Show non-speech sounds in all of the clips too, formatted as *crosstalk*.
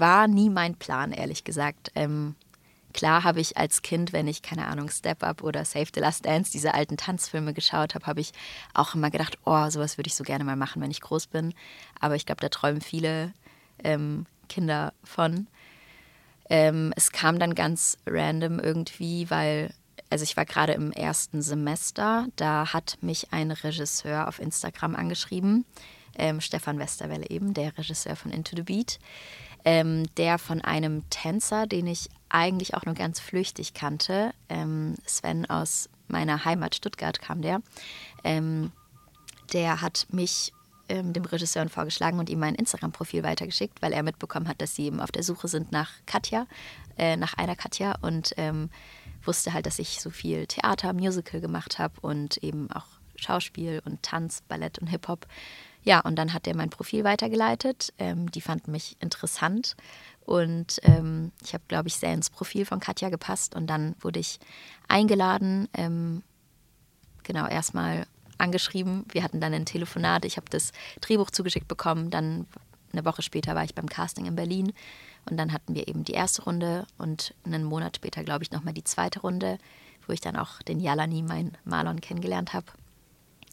war nie mein Plan, ehrlich gesagt. Ähm, klar habe ich als Kind, wenn ich, keine Ahnung, Step Up oder Save the Last Dance, diese alten Tanzfilme geschaut habe, habe ich auch immer gedacht, oh, sowas würde ich so gerne mal machen, wenn ich groß bin. Aber ich glaube, da träumen viele ähm, Kinder von. Ähm, es kam dann ganz random irgendwie, weil, also ich war gerade im ersten Semester, da hat mich ein Regisseur auf Instagram angeschrieben, ähm, Stefan Westerwelle eben, der Regisseur von Into the Beat, ähm, der von einem Tänzer, den ich eigentlich auch nur ganz flüchtig kannte, ähm, Sven aus meiner Heimat Stuttgart kam der, ähm, der hat mich ähm, dem Regisseur vorgeschlagen und ihm mein Instagram-Profil weitergeschickt, weil er mitbekommen hat, dass sie eben auf der Suche sind nach Katja, äh, nach einer Katja und ähm, wusste halt, dass ich so viel Theater, Musical gemacht habe und eben auch Schauspiel und Tanz, Ballett und Hip-Hop. Ja, und dann hat er mein Profil weitergeleitet. Ähm, die fanden mich interessant und ähm, ich habe, glaube ich, sehr ins Profil von Katja gepasst und dann wurde ich eingeladen, ähm, genau, erstmal angeschrieben. Wir hatten dann ein Telefonat. Ich habe das Drehbuch zugeschickt bekommen. Dann eine Woche später war ich beim Casting in Berlin. Und dann hatten wir eben die erste Runde und einen Monat später, glaube ich, nochmal die zweite Runde, wo ich dann auch den Jalani, mein Marlon, kennengelernt habe.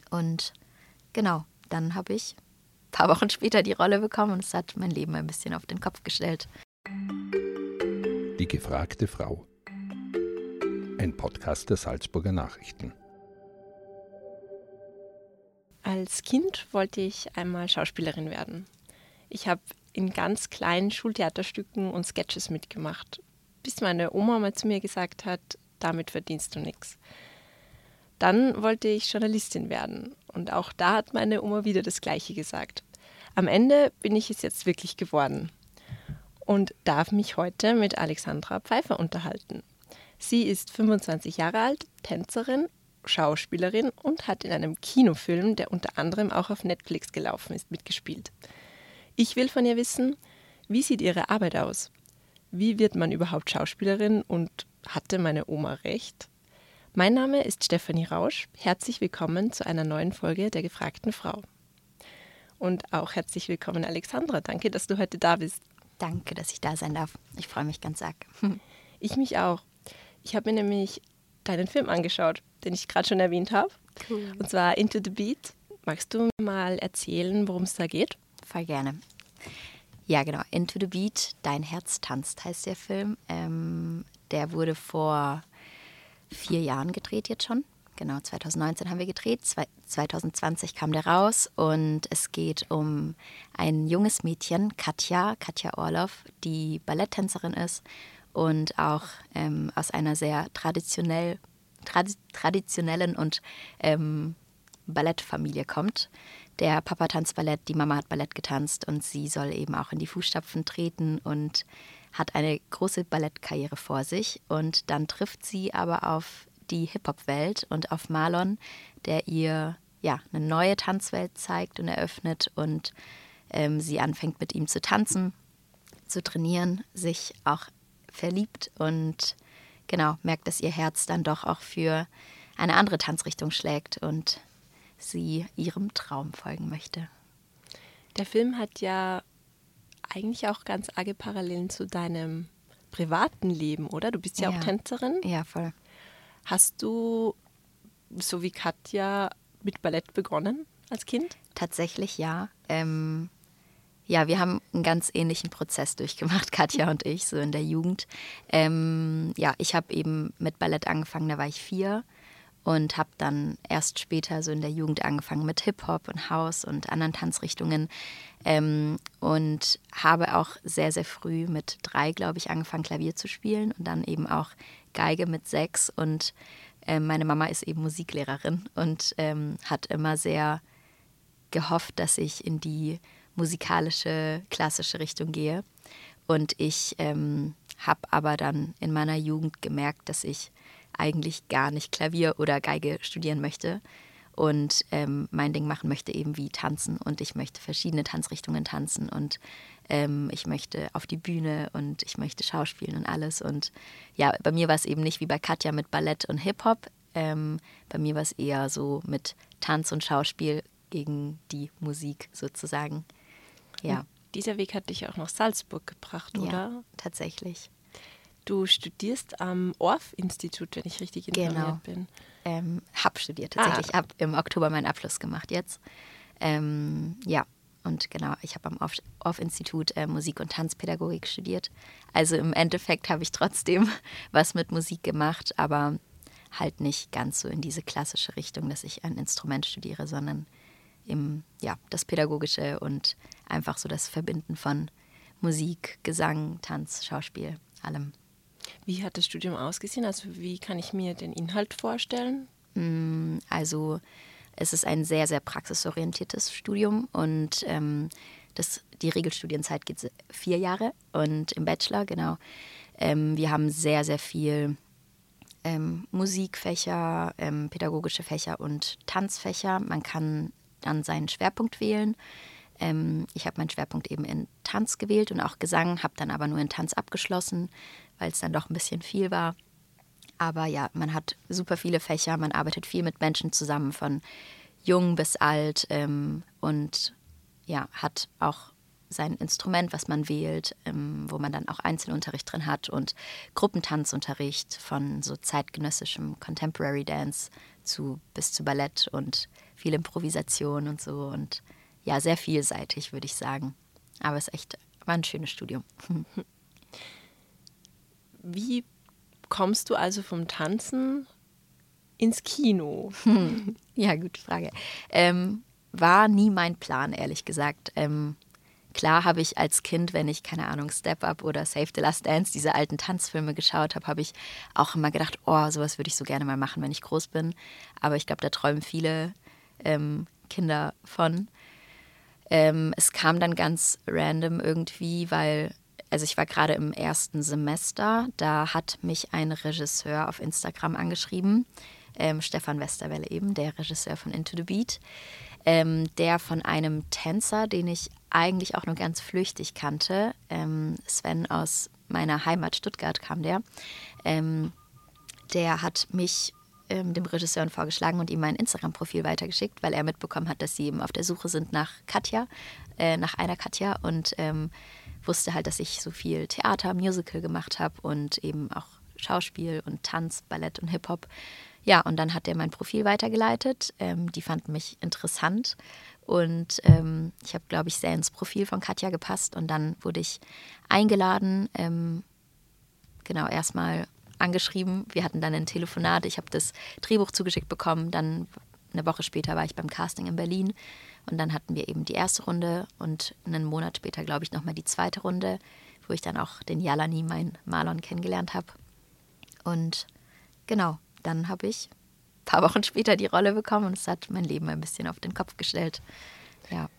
Und genau, dann habe ich ein paar Wochen später die Rolle bekommen und es hat mein Leben ein bisschen auf den Kopf gestellt. Die gefragte Frau. Ein Podcast der Salzburger Nachrichten. Als Kind wollte ich einmal Schauspielerin werden. Ich habe in ganz kleinen Schultheaterstücken und Sketches mitgemacht, bis meine Oma mal zu mir gesagt hat, damit verdienst du nichts. Dann wollte ich Journalistin werden und auch da hat meine Oma wieder das Gleiche gesagt. Am Ende bin ich es jetzt wirklich geworden und darf mich heute mit Alexandra Pfeiffer unterhalten. Sie ist 25 Jahre alt, Tänzerin Schauspielerin und hat in einem Kinofilm, der unter anderem auch auf Netflix gelaufen ist, mitgespielt. Ich will von ihr wissen, wie sieht ihre Arbeit aus? Wie wird man überhaupt Schauspielerin und hatte meine Oma recht? Mein Name ist Stefanie Rausch. Herzlich willkommen zu einer neuen Folge der gefragten Frau. Und auch herzlich willkommen, Alexandra. Danke, dass du heute da bist. Danke, dass ich da sein darf. Ich freue mich ganz arg. *laughs* Ich mich auch. Ich habe mir nämlich deinen Film angeschaut, den ich gerade schon erwähnt habe. Cool. Und zwar Into the Beat. Magst du mal erzählen, worum es da geht? Voll gerne. Ja, genau. Into the Beat, Dein Herz tanzt heißt der Film. Ähm, der wurde vor vier Jahren gedreht jetzt schon. Genau, 2019 haben wir gedreht, 2020 kam der raus und es geht um ein junges Mädchen, Katja, Katja Orloff, die Balletttänzerin ist und auch ähm, aus einer sehr traditionell, trad traditionellen und ähm, Ballettfamilie kommt. Der Papa tanzt Ballett, die Mama hat Ballett getanzt und sie soll eben auch in die Fußstapfen treten und hat eine große Ballettkarriere vor sich. Und dann trifft sie aber auf die Hip-Hop-Welt und auf Marlon, der ihr ja eine neue Tanzwelt zeigt und eröffnet und ähm, sie anfängt mit ihm zu tanzen, zu trainieren, sich auch verliebt und genau merkt, dass ihr Herz dann doch auch für eine andere Tanzrichtung schlägt und sie ihrem Traum folgen möchte. Der Film hat ja eigentlich auch ganz arge Parallelen zu deinem privaten Leben, oder? Du bist ja, ja. auch Tänzerin. Ja, voll. Hast du, so wie Katja, mit Ballett begonnen als Kind? Tatsächlich ja. Ähm, ja, wir haben einen ganz ähnlichen Prozess durchgemacht, *laughs* Katja und ich, so in der Jugend. Ähm, ja, ich habe eben mit Ballett angefangen, da war ich vier und habe dann erst später so in der Jugend angefangen mit Hip-Hop und House und anderen Tanzrichtungen ähm, und habe auch sehr, sehr früh mit drei, glaube ich, angefangen, Klavier zu spielen und dann eben auch Geige mit sechs und äh, meine Mama ist eben Musiklehrerin und ähm, hat immer sehr gehofft, dass ich in die musikalische, klassische Richtung gehe. Und ich ähm, habe aber dann in meiner Jugend gemerkt, dass ich eigentlich gar nicht Klavier oder Geige studieren möchte und ähm, mein Ding machen möchte, eben wie tanzen. Und ich möchte verschiedene Tanzrichtungen tanzen und ähm, ich möchte auf die Bühne und ich möchte Schauspielen und alles. Und ja, bei mir war es eben nicht wie bei Katja mit Ballett und Hip-Hop. Ähm, bei mir war es eher so mit Tanz und Schauspiel gegen die Musik sozusagen. Ja. dieser Weg hat dich auch nach Salzburg gebracht, oder? Ja, tatsächlich. Du studierst am Orff-Institut, wenn ich richtig informiert Genau. bin. Ähm, hab studiert tatsächlich. Ah. Hab im Oktober meinen Abschluss gemacht jetzt. Ähm, ja, und genau, ich habe am Orff-Institut äh, Musik- und Tanzpädagogik studiert. Also im Endeffekt habe ich trotzdem *laughs* was mit Musik gemacht, aber halt nicht ganz so in diese klassische Richtung, dass ich ein Instrument studiere, sondern im, ja, das Pädagogische und einfach so das Verbinden von Musik, Gesang, Tanz, Schauspiel, allem. Wie hat das Studium ausgesehen? Also wie kann ich mir den Inhalt vorstellen? Mm, Also es ist ein sehr, sehr praxisorientiertes Studium und ähm, das, die Regelstudienzeit geht vier Jahre und im Bachelor, genau. Ähm, wir haben sehr, sehr viel ähm, Musikfächer, ähm, pädagogische Fächer und Tanzfächer. Man kann dann seinen Schwerpunkt wählen. Ähm, ich habe meinen Schwerpunkt eben in Tanz gewählt und auch Gesang, habe dann aber nur in Tanz abgeschlossen, weil es dann doch ein bisschen viel war. Aber ja, man hat super viele Fächer, man arbeitet viel mit Menschen zusammen, von jung bis alt ähm, und ja, hat auch sein Instrument, was man wählt, ähm, wo man dann auch Einzelunterricht drin hat und Gruppentanzunterricht von so zeitgenössischem Contemporary Dance zu bis zu Ballett und viel Improvisation und so und ja, sehr vielseitig, würde ich sagen. Aber es echt, war ein schönes Studium. *laughs* Wie kommst du also vom Tanzen ins Kino? *laughs* Ja, gute Frage. Ähm, war nie mein Plan, ehrlich gesagt. Ähm, klar habe ich als Kind, wenn ich, keine Ahnung, Step Up oder Save the Last Dance, diese alten Tanzfilme geschaut habe, habe ich auch immer gedacht, oh, sowas würde ich so gerne mal machen, wenn ich groß bin. Aber ich glaube, da träumen viele ähm, Kinder von. Ähm, es kam dann ganz random irgendwie, weil, also ich war gerade im ersten Semester, da hat mich ein Regisseur auf Instagram angeschrieben, ähm, Stefan Westerwelle eben, der Regisseur von Into the Beat, ähm, der von einem Tänzer, den ich eigentlich auch nur ganz flüchtig kannte, ähm, Sven aus meiner Heimat Stuttgart kam der, ähm, der hat mich ähm, dem Regisseur vorgeschlagen und ihm mein Instagram-Profil weitergeschickt, weil er mitbekommen hat, dass sie eben auf der Suche sind nach Katja, äh, nach einer Katja und ähm, wusste halt, dass ich so viel Theater, Musical gemacht habe und eben auch Schauspiel und Tanz, Ballett und Hip-Hop. Ja, und dann hat er mein Profil weitergeleitet. Ähm, die fanden mich interessant und ähm, ich habe, glaube ich, sehr ins Profil von Katja gepasst und dann wurde ich eingeladen, ähm, genau, erstmal angeschrieben. Wir hatten dann ein Telefonat. Ich habe das Drehbuch zugeschickt bekommen. Dann eine Woche später war ich beim Casting in Berlin. Und dann hatten wir eben die erste Runde und einen Monat später, glaube ich, nochmal die zweite Runde, wo ich dann auch den Jalani, mein Marlon, kennengelernt habe. Und genau, dann habe ich ein paar Wochen später die Rolle bekommen und es hat mein Leben ein bisschen auf den Kopf gestellt. Ja.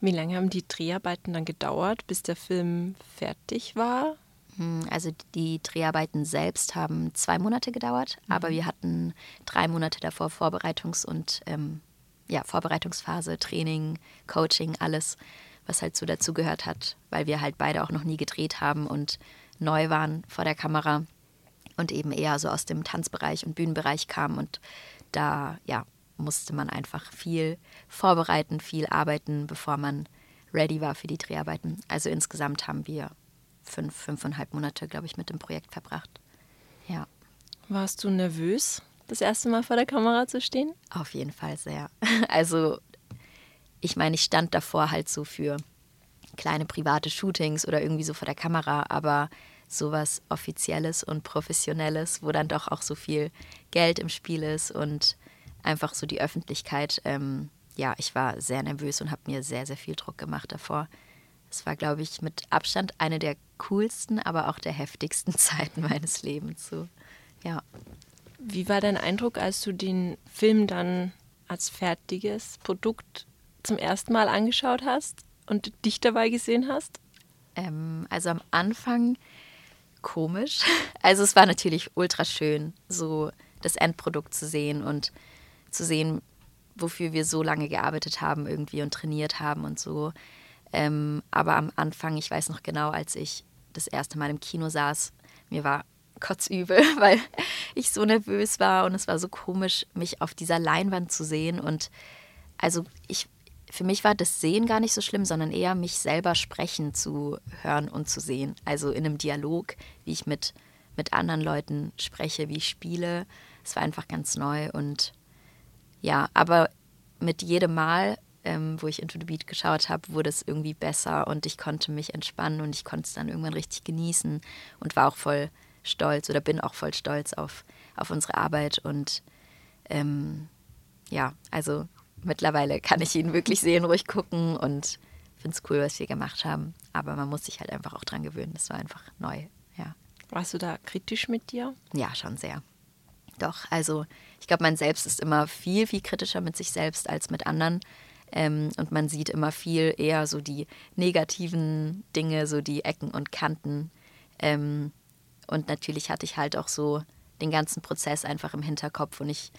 Wie lange haben die Dreharbeiten dann gedauert, bis der Film fertig war? Hm, Also die Dreharbeiten selbst haben zwei Monate gedauert, aber wir hatten drei Monate davor Vorbereitungs- und ähm, ja, Vorbereitungsphase, Training, Coaching, alles, was halt so dazu gehört hat, weil wir halt beide auch noch nie gedreht haben und neu waren vor der Kamera und eben eher so aus dem Tanzbereich und Bühnenbereich kamen und da ja musste man einfach viel vorbereiten, viel arbeiten, bevor man ready war für die Dreharbeiten. Also insgesamt haben wir fünf, fünfeinhalb Monate, glaube ich, mit dem Projekt verbracht. Ja, Warst du nervös, das erste Mal vor der Kamera zu stehen? auf jeden Fall sehr. *laughs* Also ich meine, ich stand davor halt so für kleine private Shootings oder irgendwie so vor der Kamera, aber sowas Offizielles und Professionelles, wo dann doch auch so viel Geld im Spiel ist und einfach so die Öffentlichkeit. Ähm, ja, ich war sehr nervös und habe mir sehr, sehr viel Druck gemacht davor. Es war, glaube ich, mit Abstand eine der coolsten, aber auch der heftigsten *laughs* Zeiten meines Lebens. So, ja. Wie war dein Eindruck, als du den Film dann als fertiges Produkt zum ersten Mal angeschaut hast und dich dabei gesehen hast? Ähm, also am Anfang komisch. *laughs* Also es war natürlich ultra schön, so das Endprodukt zu sehen und zu sehen, wofür wir so lange gearbeitet haben irgendwie und trainiert haben und so. Ähm, aber am Anfang, ich weiß noch genau, als ich das erste Mal im Kino saß, mir war kotzübel, *laughs* weil ich so nervös war und es war so komisch, mich auf dieser Leinwand zu sehen. Und also ich für mich war das Sehen gar nicht so schlimm, sondern eher mich selber sprechen zu hören und zu sehen. Also in einem Dialog, wie ich mit, mit anderen Leuten spreche, wie ich spiele. Es war einfach ganz neu und ja, aber mit jedem Mal, ähm, wo ich Into the Beat geschaut habe, wurde es irgendwie besser und ich konnte mich entspannen und ich konnte es dann irgendwann richtig genießen und war auch voll stolz oder bin auch voll stolz auf, auf unsere Arbeit und ähm, ja, also mittlerweile kann ich ihn wirklich sehen, ruhig gucken und finde es cool, was wir gemacht haben. Aber man muss sich halt einfach auch dran gewöhnen. Das war einfach neu, ja. Warst du da kritisch mit dir? Ja, schon sehr. Doch, also ich glaube, man selbst ist immer viel, viel kritischer mit sich selbst als mit anderen. Ähm, und man sieht immer viel eher so die negativen Dinge, so die Ecken und Kanten. Ähm, und natürlich hatte ich halt auch so den ganzen Prozess einfach im Hinterkopf und ich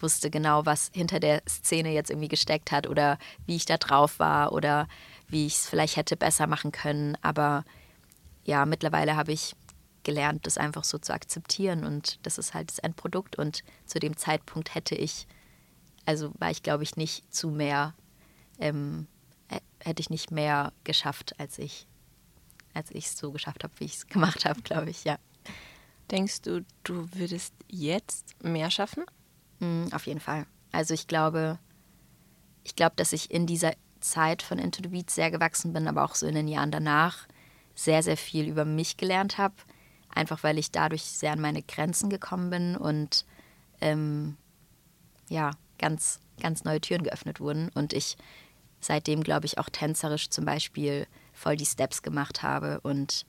wusste genau, was hinter der Szene jetzt irgendwie gesteckt hat oder wie ich da drauf war oder wie ich es vielleicht hätte besser machen können. Aber ja, mittlerweile habe ich gelernt, das einfach so zu akzeptieren und das ist halt das Endprodukt. Und zu dem Zeitpunkt hätte ich, also war ich glaube ich nicht zu mehr, ähm, hätte ich nicht mehr geschafft, als ich als ich es so geschafft habe, wie ich es *laughs* gemacht habe, glaube ich, ja. Denkst du, du würdest jetzt mehr schaffen? Mhm, auf jeden Fall. Also ich glaube, ich glaube, dass ich in dieser Zeit von Into the Beat sehr gewachsen bin, aber auch so in den Jahren danach sehr, sehr viel über mich gelernt habe. Einfach weil ich dadurch sehr an meine Grenzen gekommen bin und ähm, ja, ganz, ganz neue Türen geöffnet wurden. Und ich seitdem, glaube ich, auch tänzerisch zum Beispiel voll die Steps gemacht habe. Und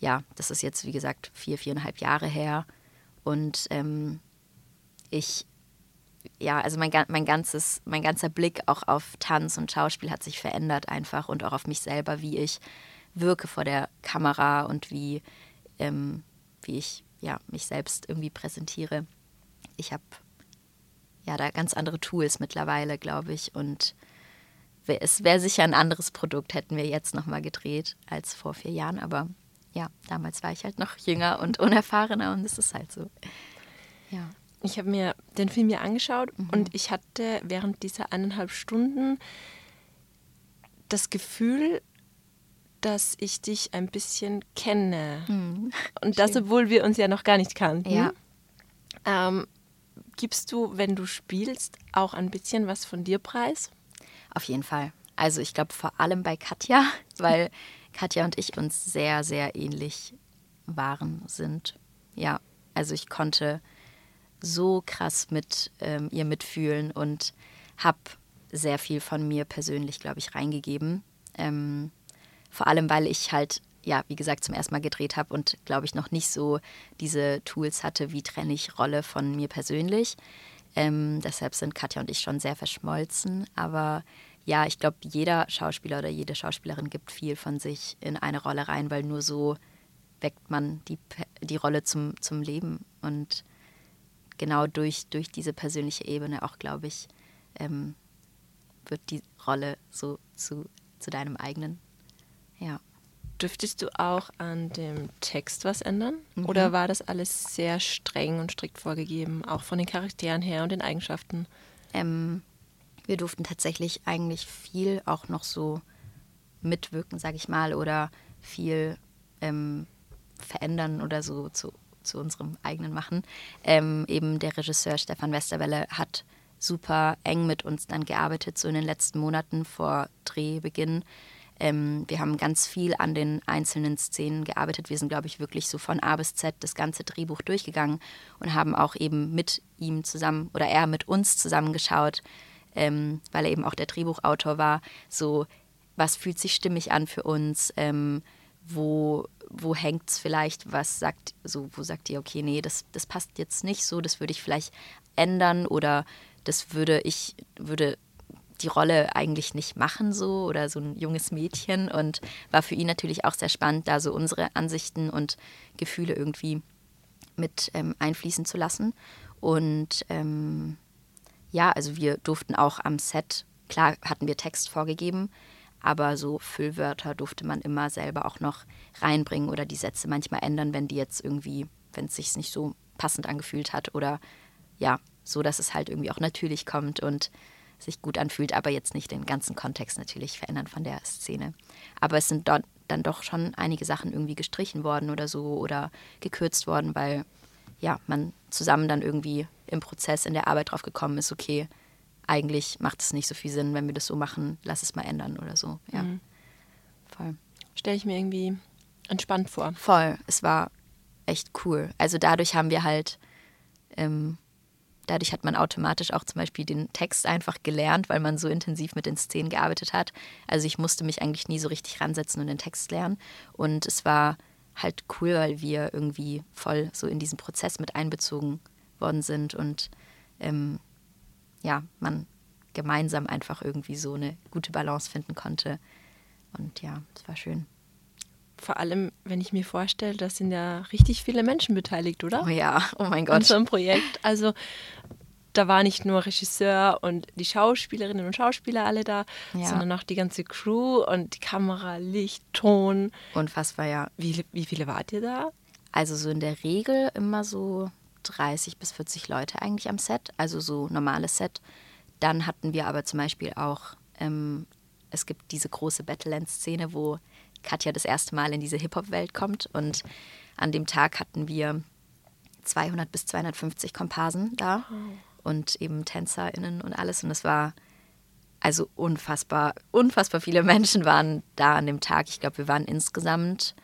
ja, das ist jetzt, wie gesagt, vier, viereinhalb Jahre her. Und ähm, ich ja, also mein, mein, ganzes, mein ganzer Blick auch auf Tanz und Schauspiel hat sich verändert einfach und auch auf mich selber, wie ich wirke vor der Kamera und wie, ähm, wie ich ja, mich selbst irgendwie präsentiere. Ich habe ja da ganz andere Tools mittlerweile, glaube ich. Und es wäre sicher ein anderes Produkt, hätten wir jetzt nochmal gedreht als vor vier Jahren. Aber ja, damals war ich halt noch jünger und *laughs* unerfahrener und es ist halt so. Ja. Ich habe mir den Film ja angeschaut mhm. und ich hatte während dieser eineinhalb Stunden das Gefühl, dass ich dich ein bisschen kenne. Mhm. Und das, obwohl wir uns ja noch gar nicht kannten. Ja. Ähm, gibst du, wenn du spielst, auch ein bisschen was von dir preis? Auf jeden Fall. Also ich glaube vor allem bei Katja, *laughs* weil Katja und ich uns sehr, sehr ähnlich waren, sind. Ja, also ich konnte so krass mit ähm, ihr mitfühlen und habe sehr viel von mir persönlich, glaube ich, reingegeben. Ähm, vor allem, weil ich halt, ja, wie gesagt, zum ersten Mal gedreht habe und, glaube ich, noch nicht so diese Tools hatte, wie trenne ich Rolle von mir persönlich. Ähm, deshalb sind Katja und ich schon sehr verschmolzen. Aber ja, ich glaube, jeder Schauspieler oder jede Schauspielerin gibt viel von sich in eine Rolle rein, weil nur so weckt man die, die Rolle zum, zum Leben. Und genau durch, durch diese persönliche Ebene auch, glaube ich, ähm, wird die Rolle so zu, zu deinem eigenen. Ja. Dürftest du auch an dem Text was ändern? Mhm. Oder war das alles sehr streng und strikt vorgegeben, auch von den Charakteren her und den Eigenschaften? Ähm, wir durften tatsächlich eigentlich viel auch noch so mitwirken, sage ich mal, oder viel ähm, verändern oder so zu zu unserem eigenen machen. Ähm, eben der Regisseur Stefan Westerwelle hat super eng mit uns dann gearbeitet, so in den letzten Monaten vor Drehbeginn. Ähm, wir haben ganz viel an den einzelnen Szenen gearbeitet. Wir sind, glaube ich, wirklich so von A bis Z das ganze Drehbuch durchgegangen und haben auch eben mit ihm zusammen oder er mit uns zusammengeschaut, ähm, weil er eben auch der Drehbuchautor war. So, was fühlt sich stimmig an für uns? Ähm, wo, wo hängt es vielleicht, was sagt, so, wo sagt ihr, okay, nee, das, das passt jetzt nicht so, das würde ich vielleicht ändern oder das würde ich, würde die Rolle eigentlich nicht machen so oder so ein junges Mädchen und war für ihn natürlich auch sehr spannend, da so unsere Ansichten und Gefühle irgendwie mit ähm, einfließen zu lassen. Und ähm, ja, also wir durften auch am Set, klar hatten wir Text vorgegeben, aber so Füllwörter durfte man immer selber auch noch reinbringen oder die Sätze manchmal ändern, wenn die jetzt irgendwie, wenn es sich nicht so passend angefühlt hat oder ja, so dass es halt irgendwie auch natürlich kommt und sich gut anfühlt, aber jetzt nicht den ganzen Kontext natürlich verändern von der Szene. Aber es sind dort dann doch schon einige Sachen irgendwie gestrichen worden oder so oder gekürzt worden, weil ja, man zusammen dann irgendwie im Prozess, in der Arbeit drauf gekommen ist, okay, eigentlich macht es nicht so viel Sinn, wenn wir das so machen, lass es mal ändern oder so. Ja. Mhm. Voll. Stelle ich mir irgendwie entspannt vor. Voll. Es war echt cool. Also dadurch haben wir halt ähm, Dadurch hat man automatisch auch zum Beispiel den Text einfach gelernt, weil man so intensiv mit den Szenen gearbeitet hat. Also ich musste mich eigentlich nie so richtig ransetzen und den Text lernen. Und es war halt cool, weil wir irgendwie voll so in diesen Prozess mit einbezogen worden sind und ähm, ja, man gemeinsam einfach irgendwie so eine gute Balance finden konnte. Und ja, es war schön. Vor allem, wenn ich mir vorstelle, da sind ja richtig viele Menschen beteiligt, oder? Oh ja, oh mein Gott. An so einem Projekt. Also da war nicht nur Regisseur und die Schauspielerinnen und Schauspieler alle da, ja. sondern auch die ganze Crew und die Kamera, Licht, Ton. Unfassbar, ja. Wie, wie viele wart ihr da? Also so in der Regel immer so 30 bis 40 Leute eigentlich am Set, also so normales Set. Dann hatten wir aber zum Beispiel auch, ähm, es gibt diese große Battleland-Szene, wo Katja das erste Mal in diese Hip-Hop-Welt kommt. Und an dem Tag hatten wir 200 bis 250 Komparsen da und eben TänzerInnen und alles. Und es war also unfassbar, unfassbar viele Menschen waren da an dem Tag. Ich glaube, wir waren insgesamt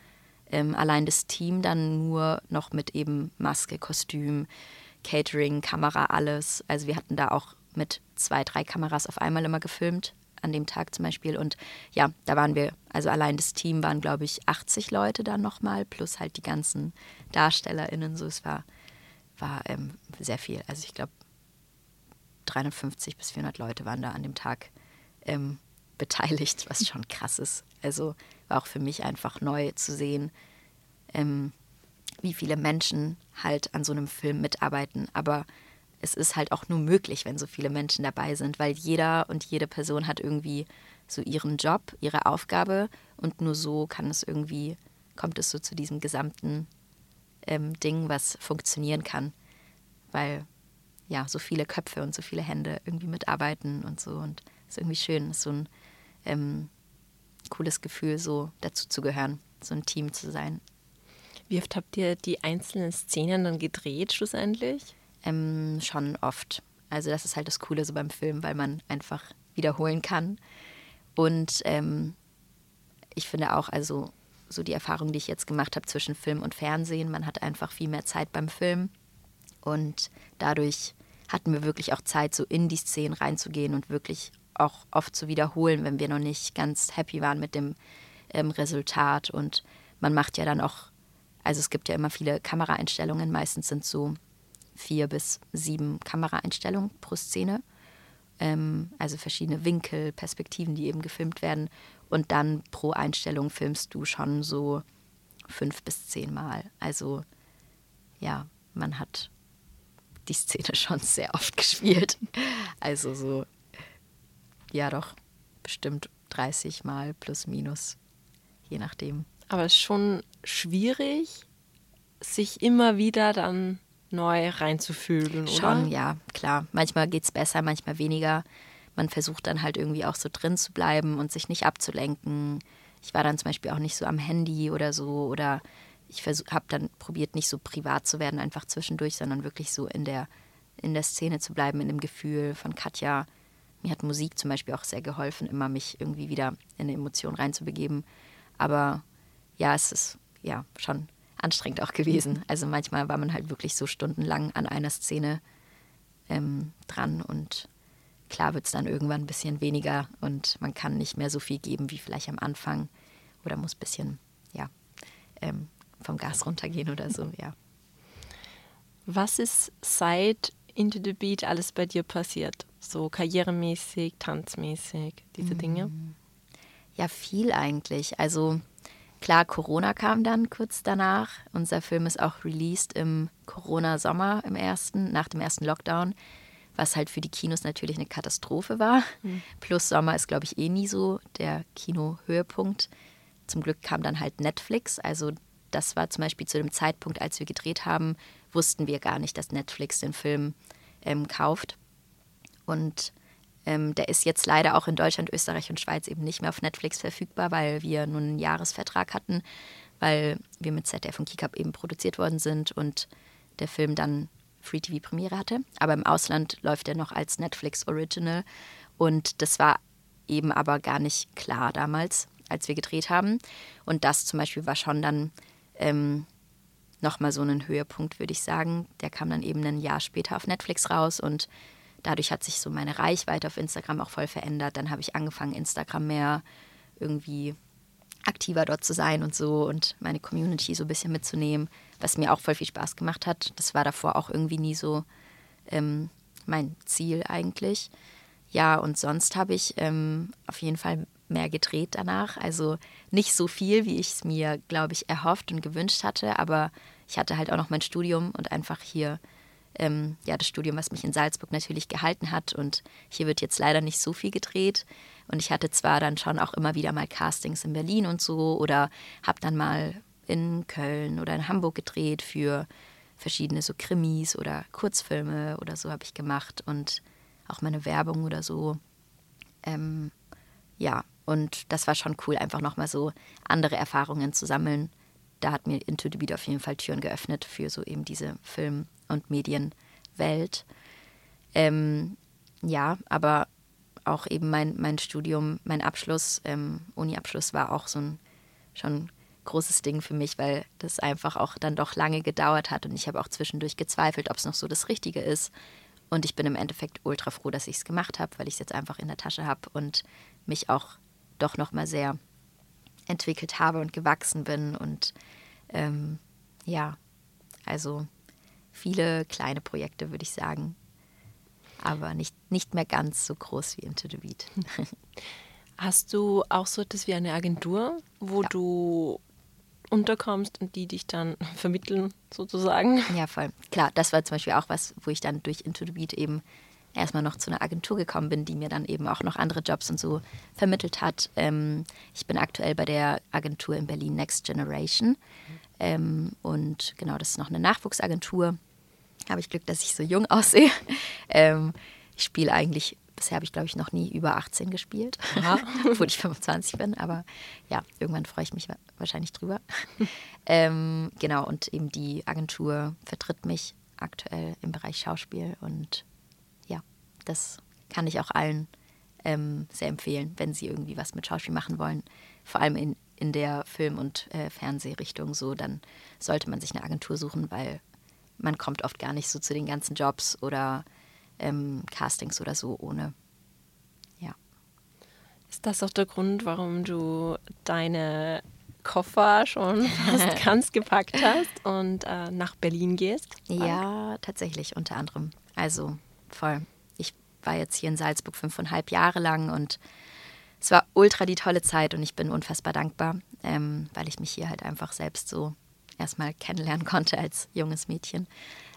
ähm, allein das Team dann nur noch mit eben Maske, Kostüm, Catering, Kamera, alles. Also wir hatten da auch mit zwei, drei Kameras auf einmal immer gefilmt an dem Tag zum Beispiel. Und ja, da waren wir, also allein das Team waren, glaube ich, 80 Leute dann nochmal, plus halt die ganzen DarstellerInnen. So, es war, war ähm, sehr viel. Also ich glaube, 350 bis 400 Leute waren da an dem Tag ähm, *laughs* beteiligt, was schon krass ist. Also war auch für mich einfach neu zu sehen, ähm, wie viele Menschen halt an so einem Film mitarbeiten. Aber es ist halt auch nur möglich, wenn so viele Menschen dabei sind, weil jeder und jede Person hat irgendwie so ihren Job, ihre Aufgabe und nur so kann es irgendwie, kommt es so zu diesem gesamten ähm, Ding, was funktionieren kann, weil ja so viele Köpfe und so viele Hände irgendwie mitarbeiten und so und es ist irgendwie schön, ist so ein ähm, cooles Gefühl, so dazu zu gehören, so ein Team zu sein. Wie oft habt ihr die einzelnen Szenen dann gedreht schlussendlich? Ähm, schon oft. Also das ist halt das Coole so beim Film, weil man einfach wiederholen kann. Und ähm, ich finde auch, also so die Erfahrung, die ich jetzt gemacht habe zwischen Film und Fernsehen, man hat einfach viel mehr Zeit beim Film. Und dadurch hatten wir wirklich auch Zeit, so in die Szenen reinzugehen und wirklich auch oft zu wiederholen, wenn wir noch nicht ganz happy waren mit dem ähm, Resultat. Und man macht ja dann auch, also es gibt ja immer viele Kameraeinstellungen, meistens sind so vier bis sieben Kameraeinstellungen pro Szene. Ähm, also verschiedene Winkel, Perspektiven, die eben gefilmt werden. Und dann pro Einstellung filmst du schon so fünf bis zehn Mal. Also ja, man hat die Szene *laughs* schon sehr oft gespielt. Also so, ja doch, bestimmt 30 Mal plus minus, je nachdem. Aber es ist schon schwierig, sich immer wieder dann neu reinzufühlen, oder? Schon, ja, klar. Manchmal geht es besser, manchmal weniger. Man versucht dann halt irgendwie auch so drin zu bleiben und sich nicht abzulenken. Ich war dann zum Beispiel auch nicht so am Handy oder so oder ich habe dann probiert, nicht so privat zu werden, einfach zwischendurch, sondern wirklich so in der, in der Szene zu bleiben, in dem Gefühl von Katja. Mir hat Musik zum Beispiel auch sehr geholfen, immer mich irgendwie wieder in eine Emotion reinzubegeben. Aber ja, es ist ja schon anstrengend auch gewesen. Also manchmal war man halt wirklich so stundenlang an einer Szene ähm, dran und klar wird es dann irgendwann ein bisschen weniger und man kann nicht mehr so viel geben wie vielleicht am Anfang oder muss ein bisschen, ja, ähm, vom Gas runtergehen oder so, ja. Was ist seit Into the Beat alles bei dir passiert? So karrieremäßig, tanzmäßig, diese Dinge? Mm. Ja, viel eigentlich. Also Klar, Corona kam dann kurz danach. Unser Film ist auch released im Corona-Sommer, im ersten, nach dem ersten Lockdown, was halt für die Kinos natürlich eine Katastrophe war. Mhm. Plus Sommer ist, glaube ich, eh nie so der Kino-Höhepunkt. Zum Glück kam dann halt Netflix. Also das war zum Beispiel zu dem Zeitpunkt, als wir gedreht haben, wussten wir gar nicht, dass Netflix den Film ähm, kauft. Und Ähm, der ist jetzt leider auch in Deutschland, Österreich und Schweiz eben nicht mehr auf Netflix verfügbar, weil wir nun einen Jahresvertrag hatten, weil wir mit ZDF und Kickup eben produziert worden sind und der Film dann Free TV Premiere hatte. Aber im Ausland läuft er noch als Netflix Original und das war eben aber gar nicht klar damals, als wir gedreht haben. Und das zum Beispiel war schon dann ähm, nochmal so ein Höhepunkt, würde ich sagen. Der kam dann eben ein Jahr später auf Netflix raus und dadurch hat sich so meine Reichweite auf Instagram auch voll verändert. Dann habe ich angefangen, Instagram mehr irgendwie aktiver dort zu sein und so und meine Community so ein bisschen mitzunehmen, was mir auch voll viel Spaß gemacht hat. Das war davor auch irgendwie nie so ähm, mein Ziel eigentlich. Ja, und sonst habe ich ähm, auf jeden Fall mehr gedreht danach. Also nicht so viel, wie ich es mir, glaube ich, erhofft und gewünscht hatte, aber ich hatte halt auch noch mein Studium und einfach hier, ähm, ja, das Studium, was mich in Salzburg natürlich gehalten hat. Und hier wird jetzt leider nicht so viel gedreht. Und ich hatte zwar dann schon auch immer wieder mal Castings in Berlin und so oder habe dann mal in Köln oder in Hamburg gedreht für verschiedene so Krimis oder Kurzfilme oder so habe ich gemacht und auch meine Werbung oder so. Ähm, ja, und das war schon cool, einfach nochmal so andere Erfahrungen zu sammeln. Da hat mir Into the Beat auf jeden Fall Türen geöffnet für so eben diese Film- und Medienwelt. Ähm, ja, aber auch eben mein, mein Studium, mein Abschluss, ähm, Uni-Abschluss war auch so ein schon großes Ding für mich, weil das einfach auch dann doch lange gedauert hat und ich habe auch zwischendurch gezweifelt, ob es noch so das Richtige ist. Und ich bin im Endeffekt ultra froh, dass ich es gemacht habe, weil ich es jetzt einfach in der Tasche habe und mich auch doch noch mal sehr entwickelt habe und gewachsen bin. Und ähm, ja, also viele kleine Projekte, würde ich sagen. Aber nicht, nicht mehr ganz so groß wie Into the Beat. *laughs* Hast du auch so etwas wie eine Agentur, wo ja. du unterkommst und die dich dann *laughs* vermitteln, sozusagen? Ja, voll. Klar, das war zum Beispiel auch was, wo ich dann durch Into the Beat eben erstmal noch zu einer Agentur gekommen bin, die mir dann eben auch noch andere Jobs und so vermittelt hat. Ähm, ich bin aktuell bei der Agentur in Berlin Next Generation. Ähm, und genau, das ist noch eine Nachwuchsagentur. Habe ich Glück, dass ich so jung aussehe. *laughs* Ähm, ich spiele eigentlich, bisher habe ich glaube ich noch nie über 18 gespielt, *laughs* obwohl ich 25 bin. Aber ja, irgendwann freue ich mich wahrscheinlich drüber. *laughs* Ähm, genau, und eben die Agentur vertritt mich aktuell im Bereich Schauspiel und das kann ich auch allen ähm, sehr empfehlen, wenn sie irgendwie was mit Schauspiel machen wollen. Vor allem in, in der Film- und äh, Fernsehrichtung so, dann sollte man sich eine Agentur suchen, weil man kommt oft gar nicht so zu den ganzen Jobs oder ähm, Castings oder so ohne. Ja. Ist das auch der Grund, warum du deine Koffer schon *laughs* fast ganz gepackt hast und äh, nach Berlin gehst? Ja, tatsächlich, unter anderem. Also voll war jetzt hier in Salzburg fünfeinhalb Jahre lang und es war ultra die tolle Zeit und ich bin unfassbar dankbar, ähm, weil ich mich hier halt einfach selbst so erstmal kennenlernen *laughs* konnte als junges Mädchen.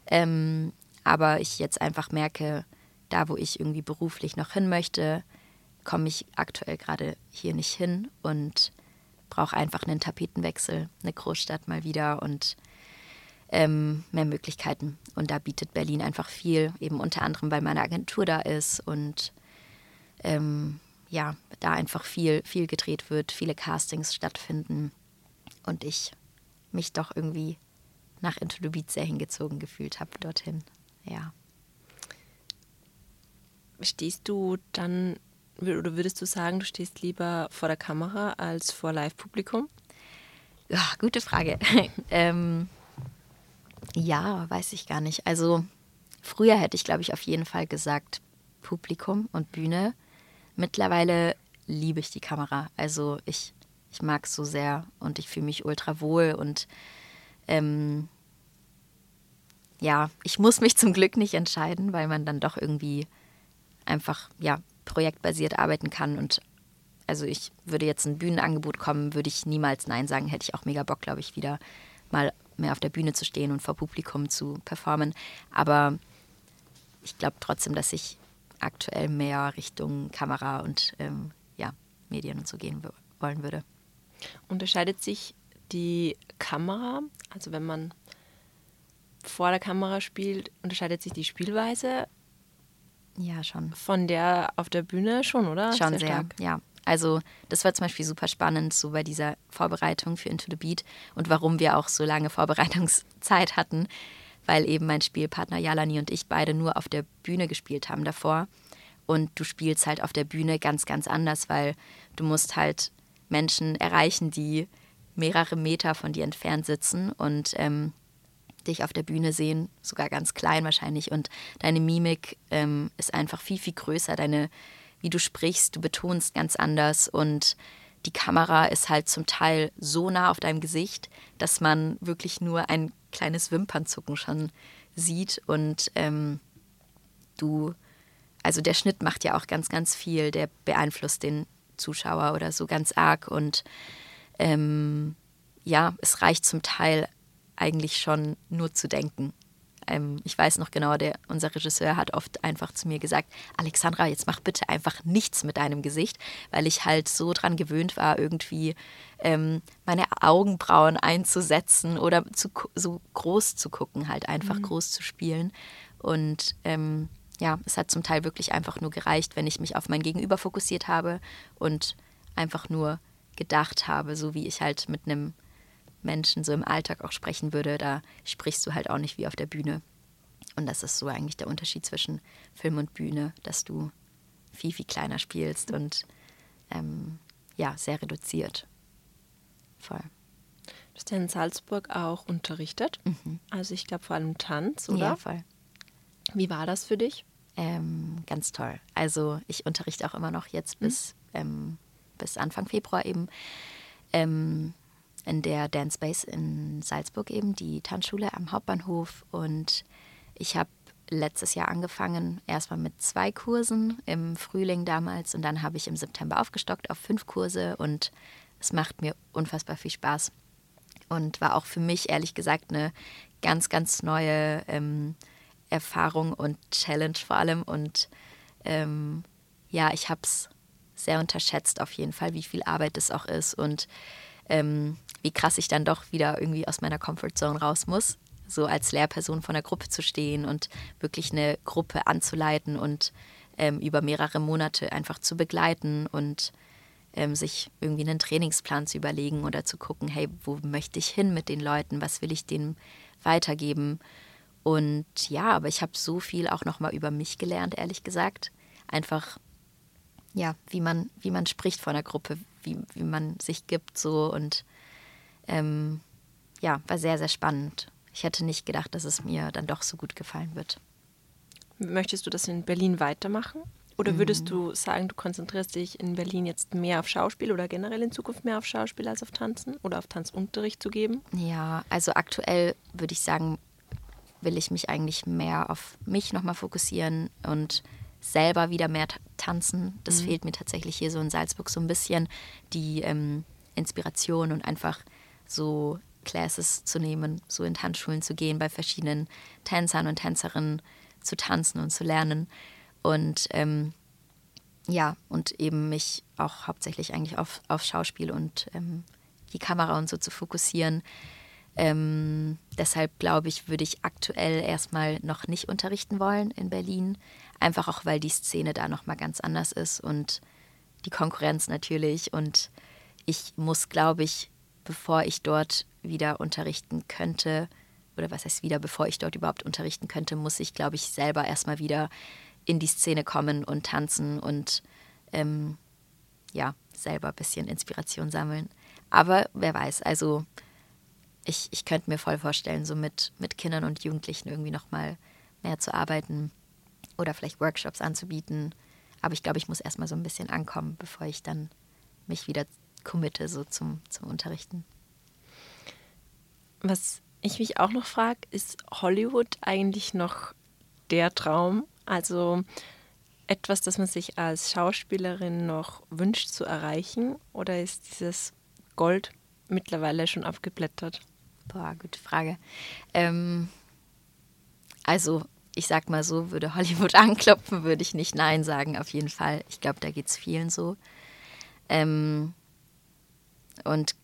Ähm, aber ich jetzt einfach merke, da wo ich irgendwie beruflich noch hin möchte, komme ich aktuell gerade hier nicht hin und brauche einfach einen Tapetenwechsel, eine Großstadt mal wieder und ähm, mehr Möglichkeiten. Und da bietet Berlin einfach viel, eben unter anderem, weil meine Agentur da ist und ähm, ja, da einfach viel, viel gedreht wird, viele Castings stattfinden und ich mich doch irgendwie nach Into the Beat sehr hingezogen gefühlt habe dorthin. Ja. Stehst du dann, oder würdest du sagen, du stehst lieber vor der Kamera als vor Live-Publikum? Ja, gute Frage. *laughs* ähm, ja, weiß ich gar nicht. Also früher hätte ich, glaube ich, auf jeden Fall gesagt Publikum und Bühne. Mittlerweile liebe ich die Kamera. Also ich, ich mag es so sehr und ich fühle mich ultra wohl und ähm, ja, ich muss mich zum Glück nicht entscheiden, weil man dann doch irgendwie einfach ja projektbasiert arbeiten kann und also ich würde jetzt ein Bühnenangebot kommen, würde ich niemals Nein sagen, hätte ich auch mega Bock, glaube ich, wieder mal mehr auf der Bühne zu stehen und vor Publikum zu performen. Aber ich glaube trotzdem, dass ich aktuell mehr Richtung Kamera und ähm, ja, Medien und so gehen wollen würde. Unterscheidet sich die Kamera, also wenn man vor der Kamera spielt, unterscheidet sich die Spielweise Ja, schon. Von der auf der Bühne schon, oder? Schon sehr, sehr ja. Also das war zum Beispiel super spannend, so bei dieser Vorbereitung für Into the Beat und warum wir auch so lange *laughs* Vorbereitungszeit hatten, weil eben mein Spielpartner Jalani und ich beide nur auf der Bühne gespielt haben davor. Und du spielst halt auf der Bühne ganz, ganz anders, weil du musst halt Menschen erreichen, die mehrere Meter von dir entfernt sitzen und ähm, dich auf der Bühne sehen, sogar ganz klein wahrscheinlich. Und deine Mimik ähm, ist einfach viel, viel größer. Deine, wie du sprichst, du betonst ganz anders und die Kamera ist halt zum Teil so nah auf deinem Gesicht, dass man wirklich nur ein kleines Wimpernzucken schon sieht und ähm, du, also der Schnitt macht ja auch ganz, ganz viel, der beeinflusst den Zuschauer oder so ganz arg und ähm, ja, es reicht zum Teil eigentlich schon nur zu denken. Ähm, ich weiß noch genau, der, unser Regisseur hat oft einfach zu mir gesagt, Alexandra, jetzt mach bitte einfach nichts mit deinem Gesicht, weil ich halt so dran gewöhnt war, irgendwie ähm, meine Augenbrauen einzusetzen oder zu, so groß zu gucken, halt einfach mhm. groß zu spielen. Und ähm, ja, es hat zum Teil wirklich einfach nur gereicht, wenn ich mich auf mein Gegenüber fokussiert habe und einfach nur gedacht habe, so wie ich halt mit einem Menschen so im Alltag auch sprechen würde, da sprichst du halt auch nicht wie auf der Bühne. Und das ist so eigentlich der Unterschied zwischen Film und Bühne, dass du viel, viel kleiner spielst und ähm, ja, sehr reduziert. Voll. Du hast ja in Salzburg auch unterrichtet. Mhm. Also ich glaube vor allem Tanz, oder? Ja, voll. Wie war das für dich? Ähm, ganz toll. Also ich unterrichte auch immer noch jetzt mhm. bis, ähm, bis Anfang Februar eben. Ähm, in der Dance Base in Salzburg eben, die Tanzschule am Hauptbahnhof. Und ich habe letztes Jahr angefangen, erstmal mit zwei Kursen im Frühling damals und dann habe ich im September aufgestockt auf fünf Kurse und es macht mir unfassbar viel Spaß. Und war auch für mich ehrlich gesagt eine ganz, ganz neue ähm, Erfahrung und Challenge vor allem. Und ähm, ja, ich habe es sehr unterschätzt auf jeden Fall, wie viel Arbeit das auch ist und ähm, wie krass ich dann doch wieder irgendwie aus meiner Comfortzone raus muss, so als Lehrperson von der Gruppe zu stehen und wirklich eine Gruppe anzuleiten und ähm, über mehrere Monate einfach zu begleiten und ähm, sich irgendwie einen Trainingsplan zu überlegen oder zu gucken, hey, wo möchte ich hin mit den Leuten, was will ich denen weitergeben. Und ja, aber ich habe so viel auch nochmal über mich gelernt, ehrlich gesagt. Einfach, ja, wie man, wie man spricht vor einer Gruppe, wie, wie man sich gibt so und ähm, ja, war sehr, sehr spannend. Ich hätte nicht gedacht, dass es mir dann doch so gut gefallen wird. Möchtest du das in Berlin weitermachen? Oder würdest du sagen, du konzentrierst dich in Berlin jetzt mehr auf Schauspiel oder generell in Zukunft mehr auf Schauspiel als auf Tanzen oder auf Tanzunterricht zu geben? Ja, also aktuell würde ich sagen, will ich mich eigentlich mehr auf mich nochmal fokussieren und selber wieder mehr tanzen. Das mhm. fehlt mir tatsächlich hier so in Salzburg so ein bisschen, die ähm, Inspiration und einfach so Classes zu nehmen, so in Tanzschulen zu gehen, bei verschiedenen Tänzern und Tänzerinnen zu tanzen und zu lernen. Und ähm, ja, und eben mich auch hauptsächlich eigentlich auf, auf Schauspiel und ähm, die Kamera und so zu fokussieren. Ähm, deshalb glaube ich, würde ich aktuell erstmal noch nicht unterrichten wollen in Berlin. Einfach auch, weil die Szene da nochmal ganz anders ist und die Konkurrenz natürlich. Und ich muss, glaube ich, bevor ich dort wieder unterrichten könnte, oder was heißt wieder, bevor ich dort überhaupt unterrichten könnte, muss ich, glaube ich, selber erstmal wieder in die Szene kommen und tanzen und ähm, ja, selber ein bisschen Inspiration sammeln. Aber wer weiß, also ich, ich könnte mir voll vorstellen, so mit, mit Kindern und Jugendlichen irgendwie nochmal mehr zu arbeiten oder vielleicht Workshops anzubieten. Aber ich glaube, ich muss erstmal so ein bisschen ankommen, bevor ich dann mich wieder committe so zum, zum Unterrichten. Was ich mich auch noch frage, ist Hollywood eigentlich noch der Traum? Also etwas, das man sich als Schauspielerin noch wünscht zu erreichen? Oder ist dieses Gold mittlerweile schon abgeblättert? Boah, gute Frage. Ähm, also, ich sag mal so, würde Hollywood *laughs* anklopfen, würde ich nicht Nein sagen, auf jeden Fall. Ich glaube, da geht es vielen so. Ähm, und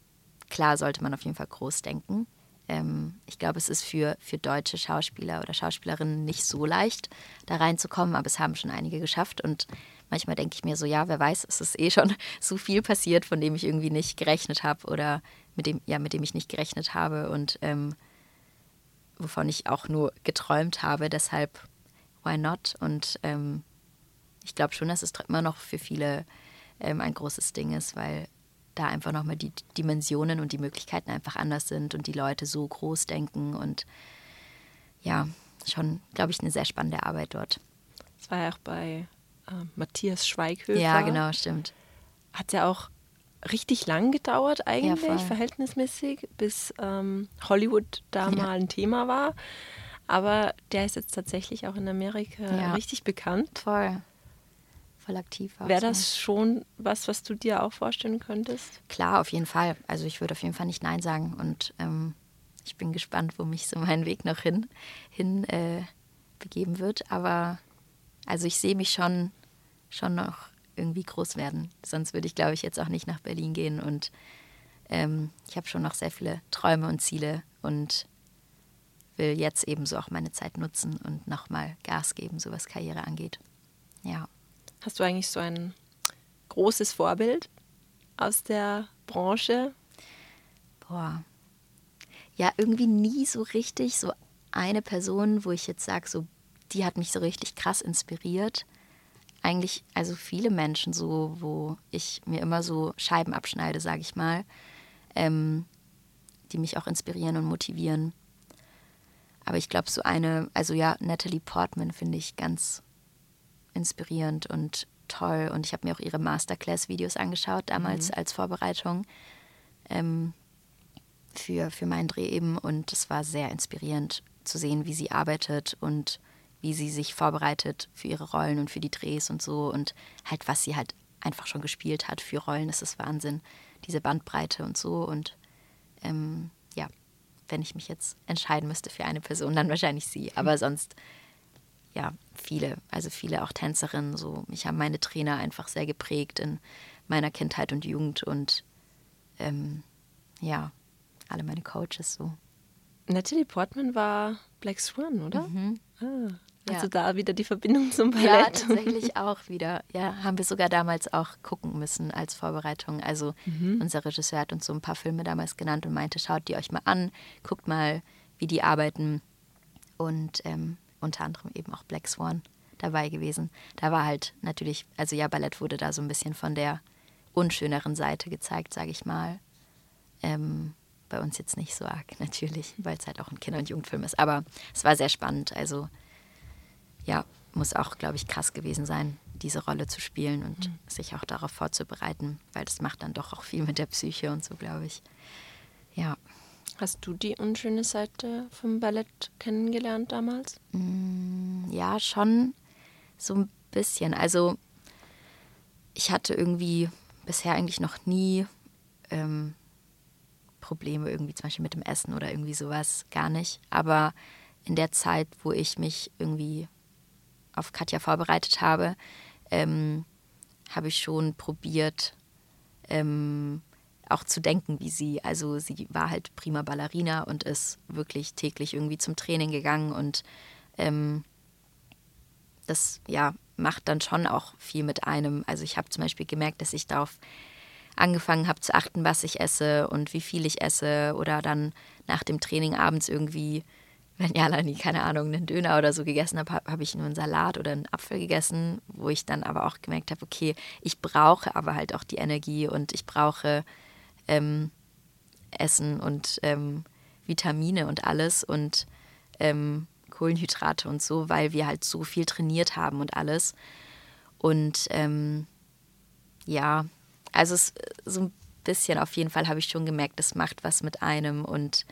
klar sollte man auf jeden Fall groß denken. ähm, ich glaube, es ist für, für deutsche Schauspieler oder Schauspielerinnen nicht so leicht, da reinzukommen, aber es haben schon einige geschafft. Und manchmal denke ich mir so, ja, wer weiß, es ist eh schon *laughs* so viel passiert, von dem ich irgendwie nicht gerechnet habe oder mit dem, ja, mit dem ich nicht gerechnet habe und ähm, wovon ich auch nur geträumt habe. Deshalb, why not? Und ähm, ich glaube schon, dass es immer noch für viele ähm, ein großes Ding ist, weil da einfach nochmal die Dimensionen und die Möglichkeiten einfach anders sind und die Leute so groß denken und ja, schon, glaube ich, eine sehr spannende Arbeit dort. Das war ja auch bei äh, Matthias Schweighöfer. Ja, genau, stimmt. Hat ja auch richtig lang gedauert eigentlich, ja, verhältnismäßig, bis ähm, Hollywood da ja. mal ein Thema war. Aber der ist jetzt tatsächlich auch in Amerika ja. richtig bekannt. Voll voll aktiv. Wäre das schon was, was du dir auch vorstellen könntest? Klar, auf jeden Fall. Also ich würde auf jeden Fall nicht Nein sagen. Und ähm, ich bin gespannt, wo mich so mein Weg noch hin, hin äh, begeben wird. Aber also ich sehe mich schon, schon noch irgendwie groß werden. Sonst würde ich, glaube ich, jetzt auch nicht nach Berlin gehen. Und ähm, ich habe schon noch sehr viele Träume und Ziele und will jetzt ebenso auch meine Zeit nutzen und nochmal Gas geben, so was Karriere angeht. Ja. Hast du eigentlich so ein großes Vorbild aus der Branche? Boah. Ja, irgendwie nie so richtig so eine Person, wo ich jetzt sage, so, die hat mich so richtig krass inspiriert. Eigentlich, also viele Menschen so, wo ich mir immer so Scheiben abschneide, sage ich mal, ähm, die mich auch inspirieren und motivieren. Aber ich glaube, so eine, also ja, Natalie Portman finde ich ganz inspirierend und toll. Und ich habe mir auch ihre Masterclass-Videos angeschaut, damals mhm. als Vorbereitung ähm, für, für meinen Dreh eben. Und es war sehr inspirierend zu sehen, wie sie arbeitet und wie sie sich vorbereitet für ihre Rollen und für die Drehs und so. Und halt, was sie halt einfach schon gespielt hat für Rollen, das ist Wahnsinn. Diese Bandbreite und so. Und ähm, ja, wenn ich mich jetzt entscheiden müsste für eine Person, dann wahrscheinlich sie. Aber sonst ja, viele, also viele auch Tänzerinnen. So, mich haben meine Trainer einfach sehr geprägt in meiner Kindheit und Jugend und ähm, ja, alle meine Coaches so. Natalie Portman war Black Swan, oder? Mhm. Ah, also ja. da wieder die Verbindung *laughs* zum Ballett. Ja, tatsächlich auch wieder. Ja, haben wir sogar damals auch gucken müssen als Vorbereitung. Also mhm. unser Regisseur hat uns so ein paar Filme damals genannt und meinte, schaut die euch mal an, guckt mal, wie die arbeiten. Und ähm, unter anderem eben auch Black Swan dabei gewesen. Da war halt natürlich, also ja, Ballett wurde da so ein bisschen von der unschöneren Seite gezeigt, sage ich mal. Ähm, bei uns jetzt nicht so arg, *laughs* natürlich, weil es halt auch ein Kinder- und Jugendfilm ist. Aber es war sehr spannend. Also ja, muss auch, glaube ich, krass gewesen sein, diese Rolle zu spielen und mhm. sich auch darauf vorzubereiten, weil das macht dann doch auch viel mit der Psyche und so, glaube ich. Ja. Hast du die unschöne Seite vom Ballett kennengelernt damals? Mm, ja, schon so ein bisschen. Also ich hatte irgendwie bisher eigentlich noch nie ähm, Probleme irgendwie zum Beispiel mit dem Essen oder irgendwie sowas, gar nicht. Aber in der Zeit, wo ich mich irgendwie auf Katja vorbereitet habe, ähm, habe ich schon probiert, ähm, auch zu denken wie sie. Also sie war halt prima Ballerina und ist wirklich täglich irgendwie zum Training gegangen und ähm, das ja macht dann schon auch viel mit einem. Also ich habe zum Beispiel gemerkt, dass ich darauf angefangen habe zu achten, was ich esse und wie viel ich esse oder dann nach dem Training abends irgendwie, wenn ja nie, keine Ahnung, einen Döner oder so gegessen habe, habe ich nur einen Salat oder einen Apfel gegessen, wo ich dann aber auch gemerkt habe, okay, ich brauche aber halt auch die Energie und ich brauche ähm, Essen und ähm, Vitamine und alles und ähm, Kohlenhydrate und so, weil wir halt so viel trainiert haben und alles. Und ähm, ja, also es, so ein bisschen auf jeden Fall habe ich schon gemerkt, das macht was mit einem und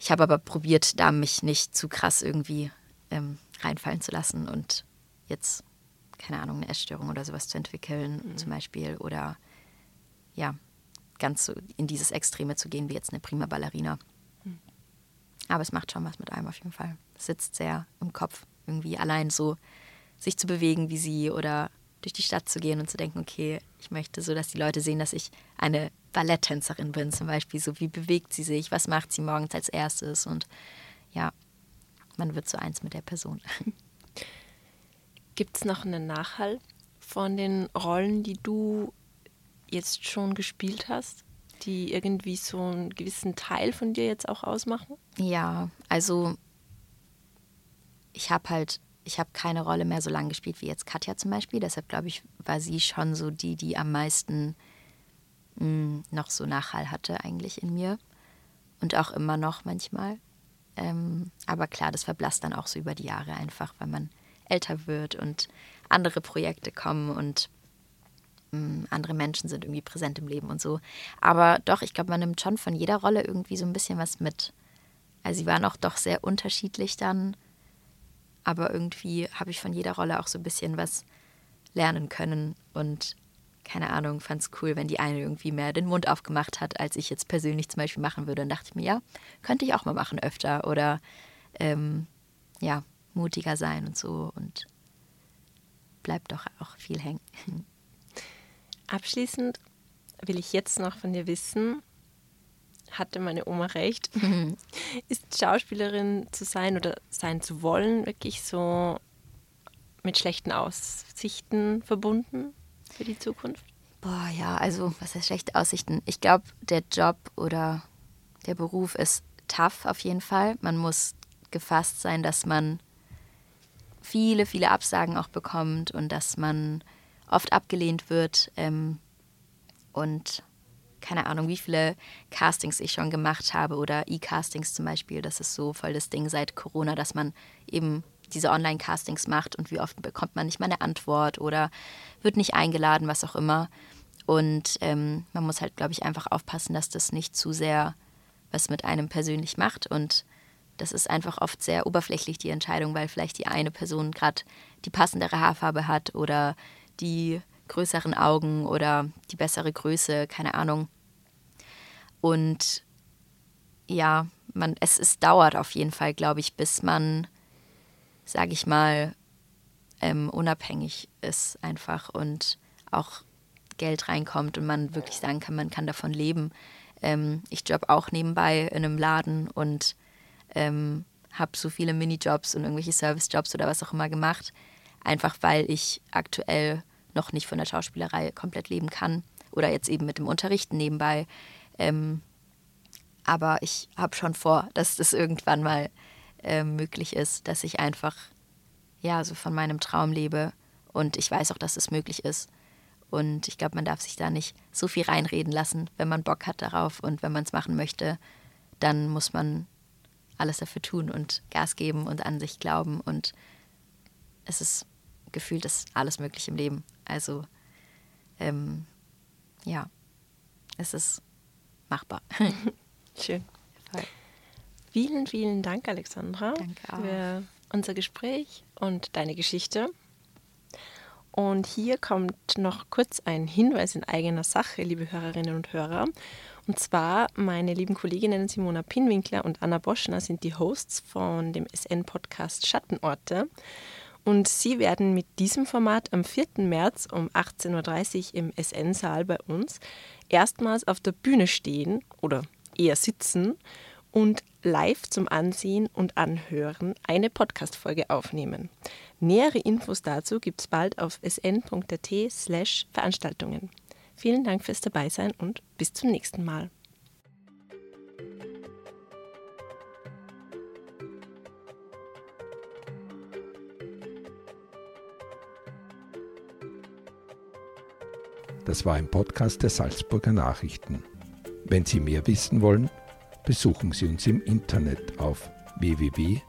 ich habe aber probiert, da mich nicht zu krass irgendwie ähm, reinfallen zu lassen und jetzt, keine Ahnung, eine Essstörung oder sowas zu entwickeln, mhm. zum Beispiel. Oder ja, ganz so in dieses Extreme zu gehen wie jetzt eine prima Ballerina. Hm. Aber es macht schon was mit einem auf jeden Fall. Es sitzt sehr im Kopf, irgendwie allein so sich zu bewegen wie sie oder durch die Stadt zu gehen und zu denken, okay, ich möchte so, dass die Leute sehen, dass ich eine Balletttänzerin bin, zum Beispiel. So, wie bewegt sie sich, was macht sie morgens als erstes und ja, man wird so eins mit der Person. *laughs* Gibt es noch einen Nachhall von den Rollen, die du jetzt schon gespielt hast, die irgendwie so einen gewissen Teil von dir jetzt auch ausmachen? Ja, also ich habe halt, ich habe keine Rolle mehr so lange gespielt wie jetzt Katja zum Beispiel. Deshalb glaube ich, war sie schon so die, die am meisten mh, hm, noch so Nachhall hatte eigentlich in mir. Und auch immer noch manchmal. Ähm, aber klar, das verblasst dann auch so über die Jahre einfach, weil man älter wird und andere Projekte kommen und mh, hm, andere Menschen sind irgendwie präsent im Leben und so. Aber doch, ich glaube, man nimmt schon von jeder Rolle irgendwie so ein bisschen was mit. Also sie waren auch doch sehr unterschiedlich dann aber irgendwie habe ich von jeder Rolle auch so ein bisschen was lernen können und keine Ahnung, fand es cool, wenn die eine irgendwie mehr den Mund aufgemacht hat, als ich jetzt persönlich zum Beispiel machen würde. Und dachte ich mir, ja, könnte ich auch mal machen öfter oder ähm, ja, mutiger sein und so und bleibt doch auch viel hängen. *laughs* Abschließend will ich jetzt noch von dir wissen, hatte meine Oma recht. *laughs* Mhm. Ist Schauspielerin zu sein oder sein zu wollen wirklich so mit schlechten Aussichten verbunden für die Zukunft? Boah, ja, also was heißt schlechte Aussichten? Ich glaube, der Job oder der Beruf ist tough auf jeden Fall. Man muss gefasst sein, dass man viele, viele Absagen auch bekommt und dass man oft abgelehnt wird. Ähm, und keine Ahnung, wie viele Castings ich schon gemacht habe oder E-Castings zum Beispiel. Das ist so voll das Ding seit Corona, dass man eben diese Online-Castings macht und wie oft bekommt man nicht mal eine Antwort oder wird nicht eingeladen, was auch immer. Und ähm, man muss halt, glaube ich, einfach aufpassen, dass das nicht zu sehr was mit einem persönlich macht. Und das ist einfach oft sehr oberflächlich, die Entscheidung, weil vielleicht die eine Person gerade die passendere Haarfarbe hat oder die größeren Augen oder die bessere Größe, keine Ahnung. Und ja, man, es, es dauert auf jeden Fall, glaube ich, bis man, sage ich mal, ähm, unabhängig ist einfach und auch Geld reinkommt und man wirklich sagen kann, man kann davon leben. Ähm, ich job auch nebenbei in einem Laden und ähm, habe so viele Minijobs und irgendwelche Servicejobs oder was auch immer gemacht, einfach weil ich aktuell noch nicht von der Schauspielerei komplett leben kann oder jetzt eben mit dem Unterrichten nebenbei. Ähm, aber ich habe schon vor, dass das irgendwann mal äh, möglich ist, dass ich einfach ja so von meinem Traum lebe und ich weiß auch, dass es möglich ist. Und ich glaube, man darf sich da nicht so viel reinreden lassen, wenn man Bock hat darauf und wenn man es machen möchte, dann muss man alles dafür tun und Gas geben und an sich glauben und es ist gefühlt ist alles möglich im Leben. Also ähm, ja, es ist machbar. *laughs* Schön. Vielen, vielen Dank, Alexandra, Danke auch. für unser Gespräch und deine Geschichte. Und hier kommt noch kurz ein Hinweis in eigener Sache, liebe Hörerinnen und Hörer. Und zwar, meine lieben Kolleginnen Simona Pinwinkler und Anna Boschner sind die Hosts von dem SN-Podcast Schattenorte. Und Sie werden mit diesem Format am 4. März um 18.30 Uhr im SN-Saal bei uns erstmals auf der Bühne stehen oder eher sitzen und live zum Ansehen und Anhören eine Podcast-Folge aufnehmen. Nähere Infos dazu gibt es bald auf sn.at slash Veranstaltungen. Vielen Dank fürs Dabeisein und bis zum nächsten Mal. Das war ein Podcast der Salzburger Nachrichten. Wenn Sie mehr wissen wollen, besuchen Sie uns im Internet auf www.sn.at.